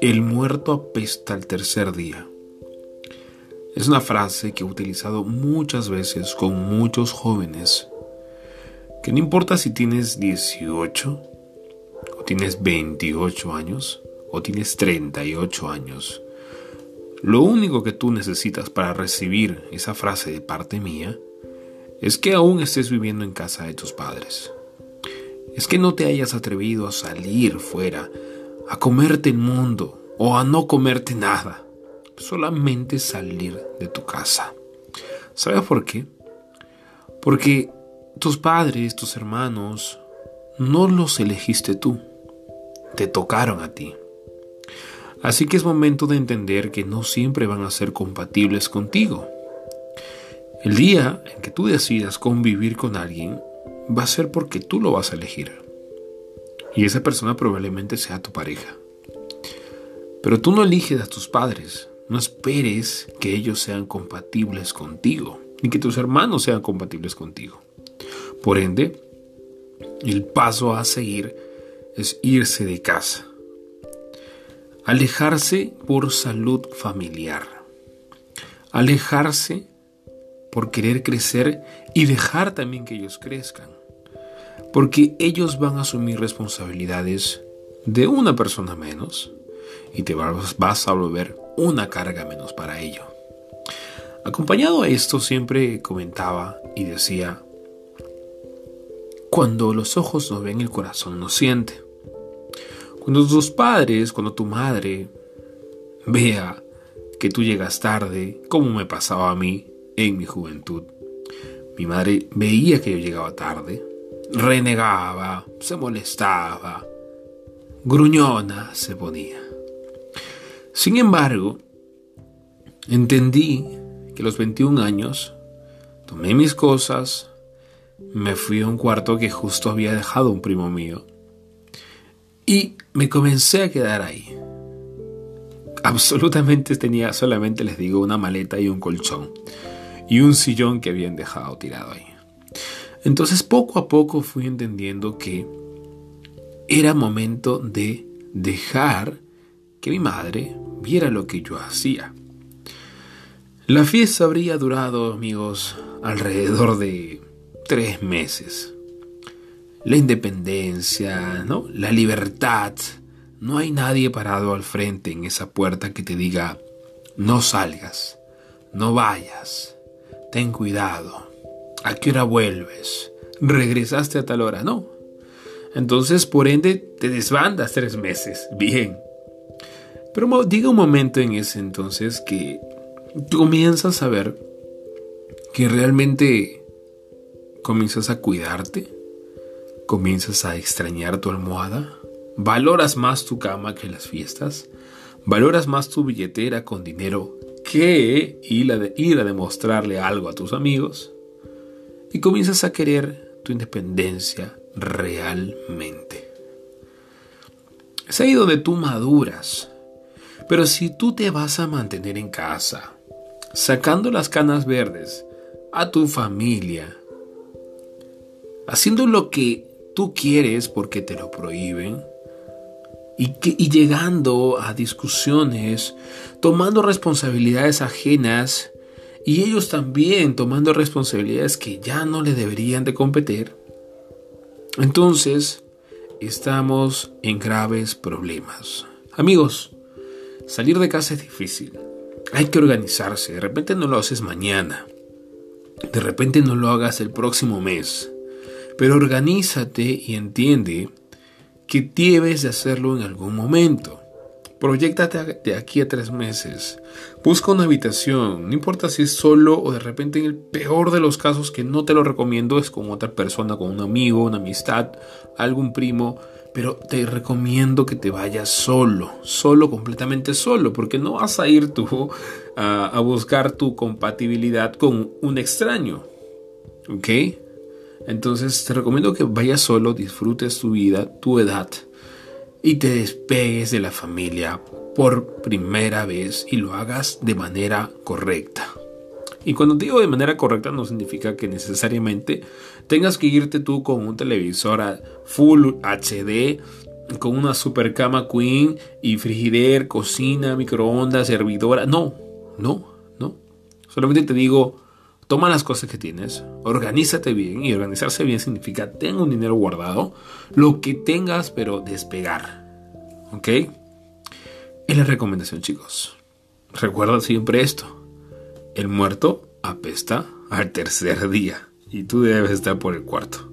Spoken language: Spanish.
El muerto apesta al tercer día. Es una frase que he utilizado muchas veces con muchos jóvenes, que no importa si tienes 18, o tienes 28 años, o tienes 38 años, lo único que tú necesitas para recibir esa frase de parte mía es que aún estés viviendo en casa de tus padres. Es que no te hayas atrevido a salir fuera a comerte el mundo o a no comerte nada. Solamente salir de tu casa. ¿Sabes por qué? Porque tus padres, tus hermanos, no los elegiste tú. Te tocaron a ti. Así que es momento de entender que no siempre van a ser compatibles contigo. El día en que tú decidas convivir con alguien va a ser porque tú lo vas a elegir. Y esa persona probablemente sea tu pareja. Pero tú no eliges a tus padres. No esperes que ellos sean compatibles contigo, ni que tus hermanos sean compatibles contigo. Por ende, el paso a seguir es irse de casa. Alejarse por salud familiar. Alejarse por querer crecer y dejar también que ellos crezcan porque ellos van a asumir responsabilidades de una persona menos y te vas a volver una carga menos para ello. Acompañado a esto siempre comentaba y decía, cuando los ojos no ven, el corazón no siente. Cuando tus padres, cuando tu madre vea que tú llegas tarde, como me pasaba a mí en mi juventud. Mi madre veía que yo llegaba tarde, renegaba, se molestaba, gruñona se ponía. Sin embargo, entendí que a los 21 años tomé mis cosas, me fui a un cuarto que justo había dejado un primo mío y me comencé a quedar ahí. Absolutamente tenía solamente, les digo, una maleta y un colchón y un sillón que habían dejado tirado ahí. Entonces poco a poco fui entendiendo que era momento de dejar que mi madre viera lo que yo hacía. La fiesta habría durado, amigos, alrededor de tres meses. La independencia, ¿no? La libertad. No hay nadie parado al frente en esa puerta que te diga, no salgas, no vayas, ten cuidado. ¿A qué hora vuelves? ¿Regresaste a tal hora? No. Entonces, por ende, te desbandas tres meses. Bien. Pero diga un momento en ese entonces que comienzas a ver que realmente comienzas a cuidarte, comienzas a extrañar tu almohada, valoras más tu cama que las fiestas, valoras más tu billetera con dinero que ir a, ir a demostrarle algo a tus amigos y comienzas a querer tu independencia realmente. Es ahí donde tú maduras. Pero si tú te vas a mantener en casa, sacando las canas verdes a tu familia, haciendo lo que tú quieres porque te lo prohíben, y, y llegando a discusiones, tomando responsabilidades ajenas y ellos también tomando responsabilidades que ya no le deberían de competir, entonces estamos en graves problemas. Amigos, salir de casa es difícil. Hay que organizarse. De repente no lo haces mañana. De repente no lo hagas el próximo mes. Pero organízate y entiende que debes de hacerlo en algún momento. Proyectate de aquí a tres meses. Busca una habitación, no importa si es solo o de repente en el peor de los casos que no te lo recomiendo es con otra persona, con un amigo, una amistad, algún primo, pero te recomiendo que te vayas solo, solo, completamente solo, porque no vas a ir tú a, buscar tu compatibilidad con un extraño. ¿Ok? Entonces te recomiendo que vayas solo, disfrutes tu vida, tu edad y te despegues de la familia por primera vez y lo hagas de manera correcta. Y cuando digo de manera correcta no significa que necesariamente tengas que irte tú con un televisor a full HD, con una super cama queen y frigider, cocina, microondas, servidora. No, no, no. Solamente te digo, toma las cosas que tienes, organízate bien y organizarse bien significa tengo un dinero guardado, lo que tengas pero despegar. ¿Ok? Es la recomendación chicos. Recuerda siempre esto. El muerto apesta al tercer día y tú debes estar por el cuarto.